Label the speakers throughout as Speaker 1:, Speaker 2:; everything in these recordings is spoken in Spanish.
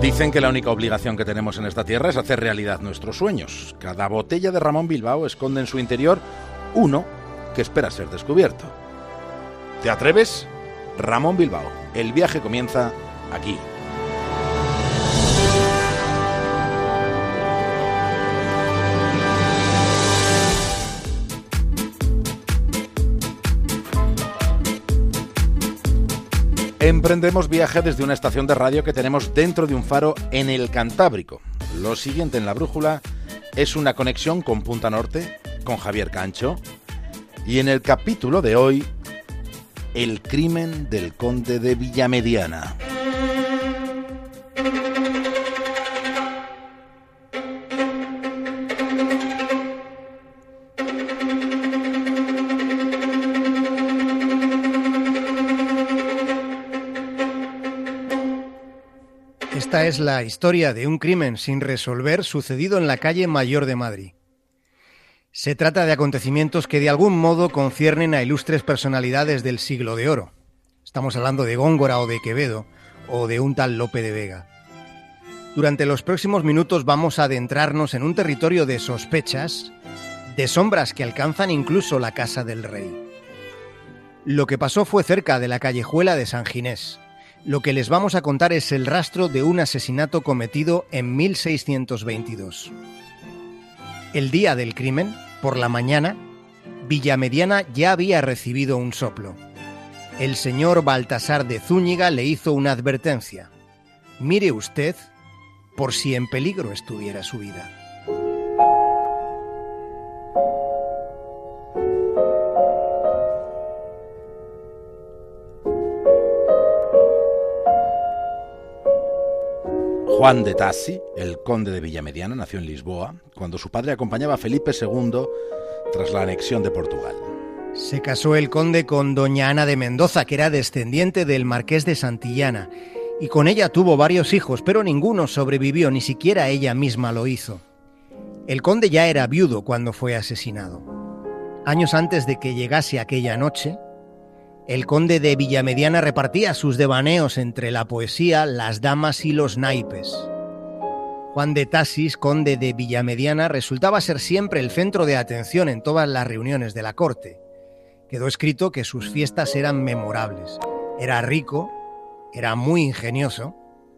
Speaker 1: Dicen que la única obligación que tenemos en esta tierra es hacer realidad nuestros sueños. Cada botella de Ramón Bilbao esconde en su interior uno que espera ser descubierto. ¿Te atreves? Ramón Bilbao. El viaje comienza aquí. Emprendemos viaje desde una estación de radio que tenemos dentro de un faro en el Cantábrico. Lo siguiente en la brújula es una conexión con Punta Norte, con Javier Cancho. Y en el capítulo de hoy, el crimen del conde de Villamediana.
Speaker 2: Esta es la historia de un crimen sin resolver sucedido en la calle Mayor de Madrid. Se trata de acontecimientos que de algún modo conciernen a ilustres personalidades del siglo de oro. Estamos hablando de Góngora o de Quevedo o de un tal Lope de Vega. Durante los próximos minutos vamos a adentrarnos en un territorio de sospechas, de sombras que alcanzan incluso la casa del rey. Lo que pasó fue cerca de la callejuela de San Ginés, lo que les vamos a contar es el rastro de un asesinato cometido en 1622. El día del crimen, por la mañana, Villamediana ya había recibido un soplo. El señor Baltasar de Zúñiga le hizo una advertencia. Mire usted por si en peligro estuviera su vida.
Speaker 1: Juan de Tassi, el conde de Villamediana, nació en Lisboa, cuando su padre acompañaba a Felipe II tras la anexión de Portugal.
Speaker 2: Se casó el conde con doña Ana de Mendoza, que era descendiente del marqués de Santillana, y con ella tuvo varios hijos, pero ninguno sobrevivió, ni siquiera ella misma lo hizo. El conde ya era viudo cuando fue asesinado. Años antes de que llegase aquella noche, el conde de Villamediana repartía sus devaneos entre la poesía, las damas y los naipes. Juan de Tasis, conde de Villamediana, resultaba ser siempre el centro de atención en todas las reuniones de la corte. Quedó escrito que sus fiestas eran memorables. Era rico, era muy ingenioso,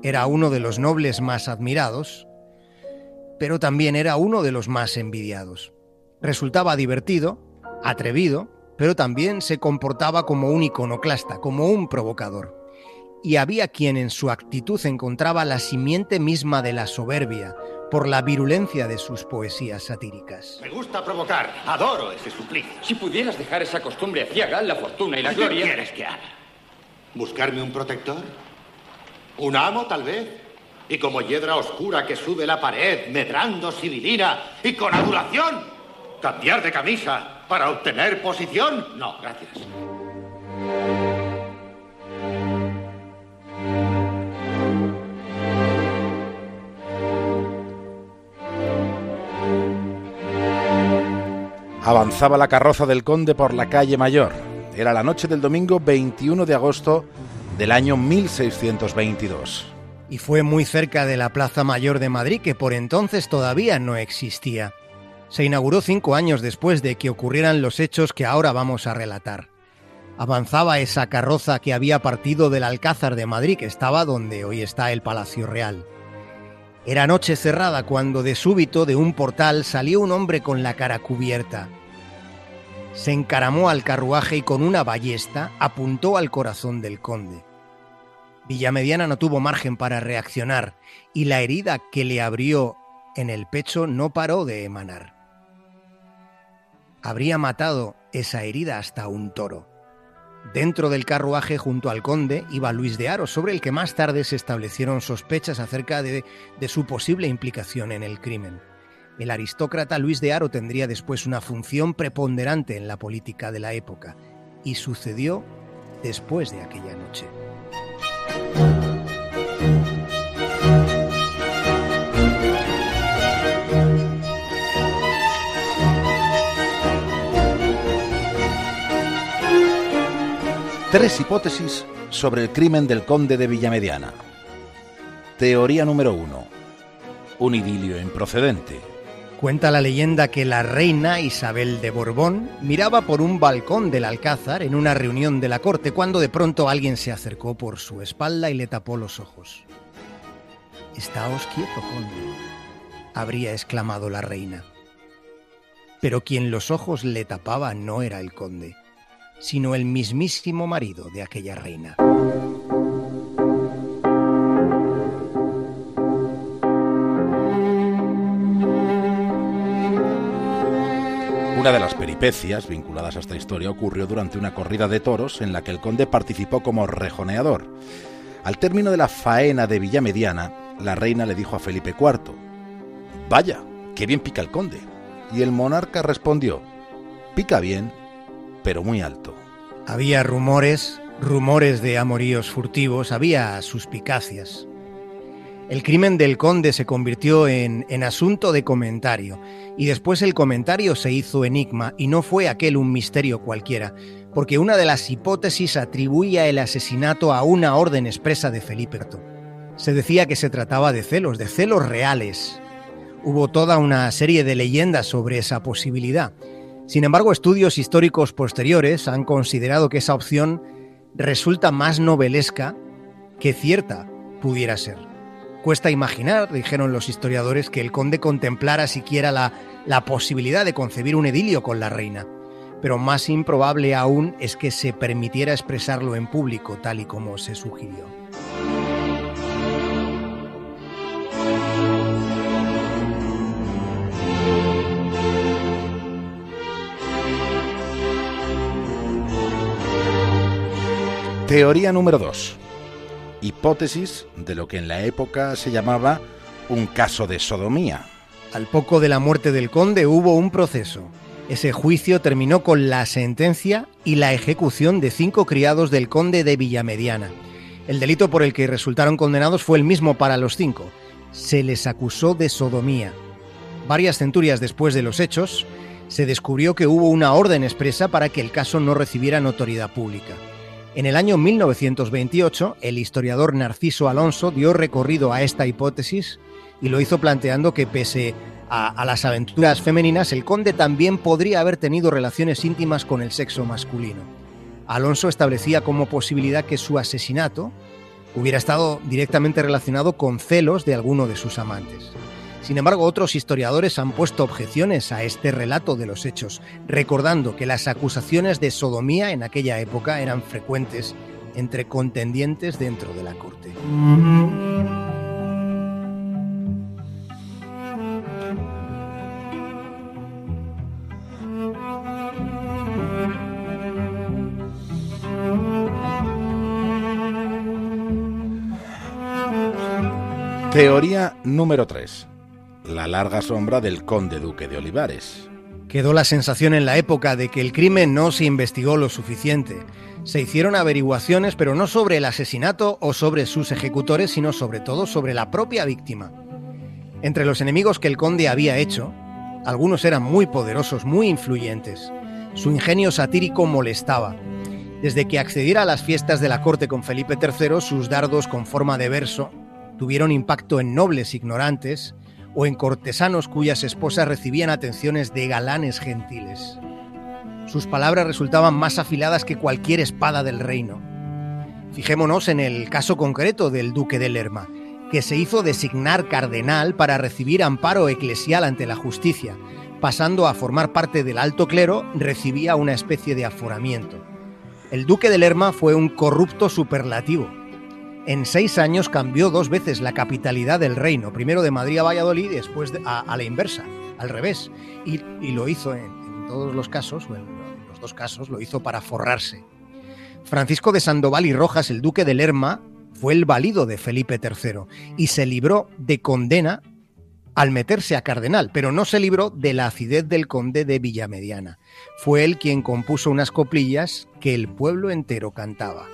Speaker 2: era uno de los nobles más admirados, pero también era uno de los más envidiados. Resultaba divertido, atrevido, pero también se comportaba como un iconoclasta, como un provocador. Y había quien en su actitud encontraba la simiente misma de la soberbia por la virulencia de sus poesías satíricas.
Speaker 3: Me gusta provocar, adoro ese suplicio.
Speaker 4: Si pudieras dejar esa costumbre ciega, la fortuna y la gloria...
Speaker 3: ¿Qué quieres que haga? ¿Buscarme un protector? ¿Un amo, tal vez? Y como hiedra oscura que sube la pared, medrando sibilina y con adulación, cambiar de camisa ¿Para obtener posición? No, gracias.
Speaker 1: Avanzaba la carroza del conde por la calle Mayor. Era la noche del domingo 21 de agosto del año 1622.
Speaker 2: Y fue muy cerca de la Plaza Mayor de Madrid, que por entonces todavía no existía se inauguró cinco años después de que ocurrieran los hechos que ahora vamos a relatar. Avanzaba esa carroza que había partido del Alcázar de Madrid, que estaba donde hoy está el Palacio Real. Era noche cerrada cuando de súbito de un portal salió un hombre con la cara cubierta. Se encaramó al carruaje y con una ballesta apuntó al corazón del conde. Villamediana no tuvo margen para reaccionar y la herida que le abrió en el pecho no paró de emanar habría matado esa herida hasta un toro. Dentro del carruaje junto al conde iba Luis de Aro, sobre el que más tarde se establecieron sospechas acerca de, de, su posible implicación en el crimen. El aristócrata Luis de Aro tendría después una función preponderante en la política de la época, y sucedió después de aquella noche.
Speaker 1: Tres hipótesis sobre el crimen del conde de Villamediana. Teoría número uno. Un idilio improcedente.
Speaker 2: Cuenta la leyenda que la reina Isabel de Borbón miraba por un balcón del Alcázar en una reunión de la corte cuando de pronto alguien se acercó por su espalda y le tapó los ojos. Estáos quieto, conde, habría exclamado la reina. Pero quien los ojos le tapaba no era el conde, sino el mismísimo marido de aquella reina.
Speaker 1: Una de las peripecias vinculadas a esta historia ocurrió durante una corrida de toros en la que el conde participó como rejoneador. Al término de la faena de Villamediana, la reina le dijo a Felipe IV, Vaya, qué bien pica el conde. Y el monarca respondió, Pica bien, pero muy alto.
Speaker 2: Había rumores, rumores de amoríos furtivos, había suspicacias. El crimen del conde se convirtió en, en, asunto de comentario, y después el comentario se hizo enigma, y no fue aquel un misterio cualquiera, porque una de las hipótesis atribuía el asesinato a una orden expresa de Felipe Se decía que se trataba de celos, de celos reales. Hubo toda una serie de leyendas sobre esa posibilidad. Sin embargo, estudios históricos posteriores han considerado que esa opción resulta más novelesca que cierta pudiera ser. Cuesta imaginar, dijeron los historiadores, que el conde contemplara siquiera la, la posibilidad de concebir un edilio con la reina, pero más improbable aún es que se permitiera expresarlo en público tal y como se sugirió.
Speaker 1: Teoría número 2 hipótesis de lo que en la época se llamaba un caso de sodomía.
Speaker 2: Al poco de la muerte del conde hubo un proceso. Ese juicio terminó con la sentencia y la ejecución de cinco criados del conde de Villamediana. El delito por el que resultaron condenados fue el mismo para los cinco. Se les acusó de sodomía. Varias centurias después de los hechos, se descubrió que hubo una orden expresa para que el caso no recibiera notoriedad pública. En el año 1928, el historiador Narciso Alonso dio recorrido a esta hipótesis y lo hizo planteando que pese a, las aventuras femeninas, el conde también podría haber tenido relaciones íntimas con el sexo masculino. Alonso establecía como posibilidad que su asesinato hubiera estado directamente relacionado con celos de alguno de sus amantes. Sin embargo, otros historiadores han puesto objeciones a este relato de los hechos, recordando que las acusaciones de sodomía en aquella época eran frecuentes entre contendientes dentro de la corte.
Speaker 1: Teoría número 3 la larga sombra del conde duque de Olivares.
Speaker 2: Quedó la sensación en la época de que el crimen no se investigó lo suficiente. Se hicieron averiguaciones, pero no sobre el asesinato o sobre sus ejecutores, sino sobre todo sobre la propia víctima. Entre los enemigos que el conde había hecho, algunos eran muy poderosos, muy influyentes. Su ingenio satírico molestaba. Desde que accediera a las fiestas de la corte con Felipe III, sus dardos con forma de verso tuvieron impacto en nobles ignorantes o en cortesanos cuyas esposas recibían atenciones de galanes gentiles. Sus palabras resultaban más afiladas que cualquier espada del reino. Fijémonos en el caso concreto del duque de Lerma, que se hizo designar cardenal para recibir amparo eclesial ante la justicia. Pasando a formar parte del alto clero, recibía una especie de aforamiento. El duque de Lerma fue un corrupto superlativo, en seis años cambió dos veces la capitalidad del reino, primero de Madrid a Valladolid y después a, la inversa, al revés. Y, lo hizo en, todos los casos, o en, los dos casos, lo hizo para forrarse. Francisco de Sandoval y Rojas, el duque de Lerma, fue el valido de Felipe III y se libró de condena al meterse a cardenal, pero no se libró de la acidez del conde de Villamediana. Fue él quien compuso unas coplillas que el pueblo entero cantaba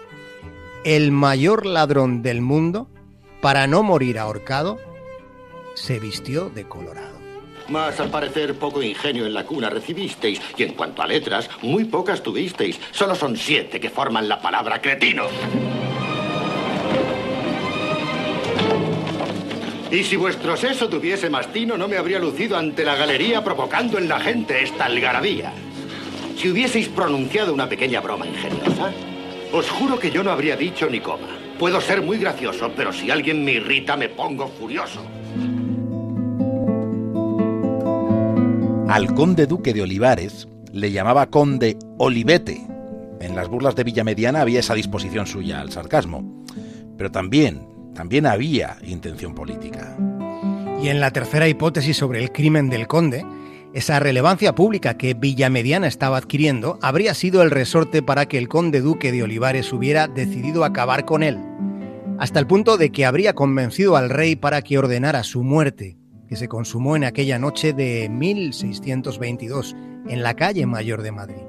Speaker 2: el mayor ladrón del mundo, para no morir ahorcado, se vistió de colorado.
Speaker 3: Mas al parecer poco ingenio en la cuna recibisteis. Y en cuanto a letras, muy pocas tuvisteis. Solo son siete que forman la palabra cretino. Y si vuestro seso tuviese mastino, no me habría lucido ante la galería provocando en la gente esta algarabía. Si hubieseis pronunciado una pequeña broma ingeniosa, os juro que yo no habría dicho ni coma. Puedo ser muy gracioso, pero si alguien me irrita, me pongo furioso.
Speaker 1: Al conde duque de Olivares le llamaba conde Olivete. En las burlas de Villamediana había esa disposición suya al sarcasmo. Pero también también había intención política.
Speaker 2: Y en la tercera hipótesis sobre el crimen del conde, esa relevancia pública que Villamediana estaba adquiriendo habría sido el resorte para que el conde duque de Olivares hubiera decidido acabar con él, hasta el punto de que habría convencido al rey para que ordenara su muerte, que se consumó en aquella noche de 1622 en la calle Mayor de Madrid.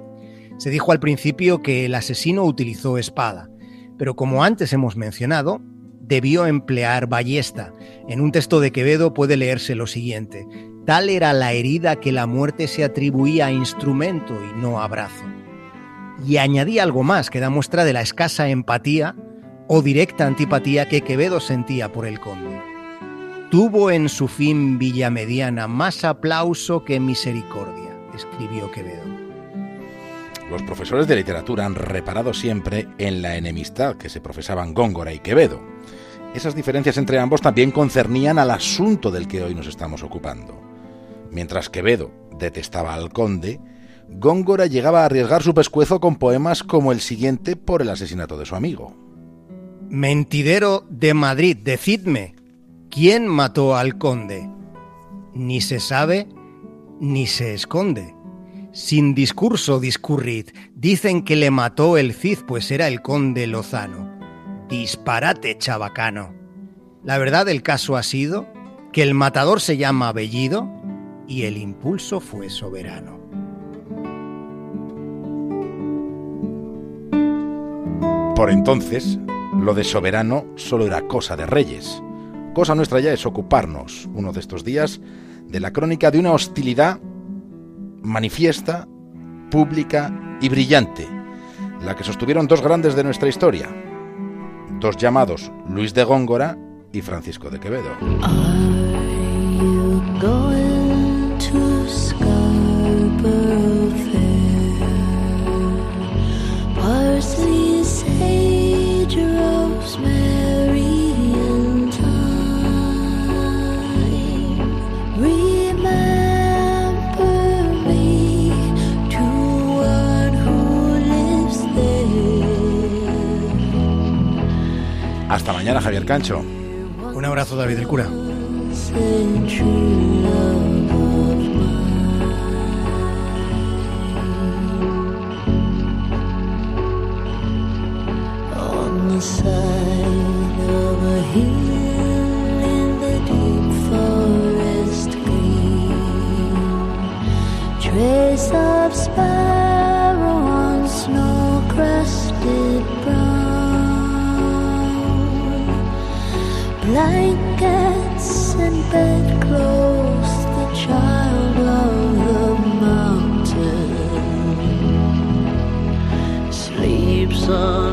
Speaker 2: Se dijo al principio que el asesino utilizó espada, pero como antes hemos mencionado, debió emplear ballesta. En un texto de Quevedo puede leerse lo siguiente. Tal era la herida que la muerte se atribuía a instrumento y no a brazo. Y añadí algo más que da muestra de la escasa empatía o directa antipatía que Quevedo sentía por el conde. Tuvo en su fin Villamediana más aplauso que misericordia, escribió Quevedo.
Speaker 1: Los profesores de literatura han reparado siempre en la enemistad que se profesaban Góngora y Quevedo esas diferencias entre ambos también concernían al asunto del que hoy nos estamos ocupando. Mientras Quevedo detestaba al conde, Góngora llegaba a arriesgar su pescuezo con poemas como el siguiente por el asesinato de su amigo.
Speaker 2: Mentidero de Madrid, decidme, ¿quién mató al conde? Ni se sabe ni se esconde. Sin discurso discurrid, dicen que le mató el Cid, pues era el conde Lozano. Disparate, chabacano. La verdad del caso ha sido que el matador se llama Bellido y el impulso fue soberano.
Speaker 1: Por entonces, lo de soberano solo era cosa de reyes. Cosa nuestra ya es ocuparnos, uno de estos días, de la crónica de una hostilidad manifiesta, pública y brillante, la que sostuvieron dos grandes de nuestra historia, dos llamados Luis de Góngora y Francisco de Quevedo. Hasta mañana, Javier Cancho.
Speaker 2: Un abrazo, David del Cura.
Speaker 5: Blankets and bedclothes, the child of the mountain. Sleeps unaware